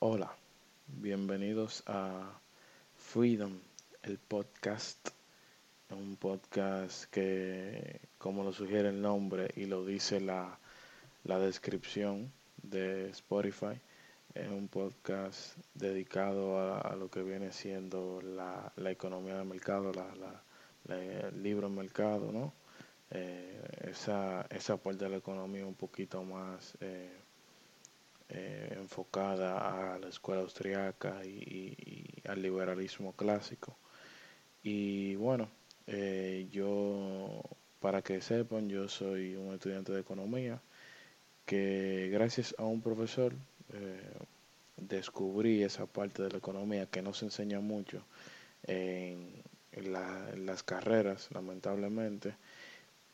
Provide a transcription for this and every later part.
Hola, bienvenidos a Freedom, el podcast. Un podcast que, como lo sugiere el nombre y lo dice la, descripción de Spotify, es un podcast dedicado a, lo que viene siendo la, economía del mercado, la, el libro mercado, ¿no? Eh, esa, esa parte de la economía un poquito más eh, eh, enfocada a la escuela austriaca y, al liberalismo clásico. Y bueno, yo, para que sepan, yo soy un estudiante de economía que gracias a un profesor descubrí esa parte de la economía que no se enseña mucho en las carreras, lamentablemente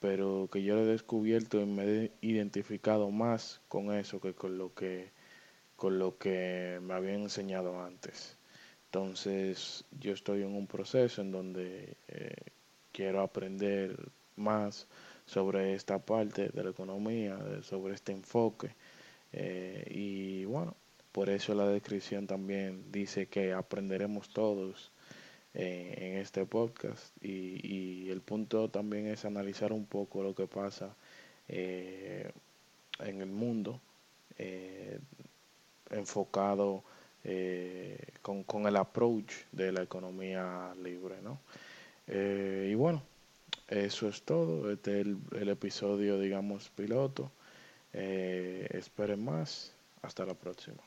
pero que yo lo he descubierto y me he identificado más con eso que con lo que con lo que me habían enseñado antes. Entonces yo estoy en un proceso en donde eh, quiero aprender más sobre esta parte de la economía, sobre este enfoque. Eh, y bueno, por eso la descripción también dice que aprenderemos todos en este podcast. Y, el punto también es analizar un poco lo que pasa eh, en el mundo eh, enfocado eh, con, con, el approach de la economía libre ¿no? y bueno eso es todo. Este es el, episodio digamos piloto. Esperen más. Hasta la próxima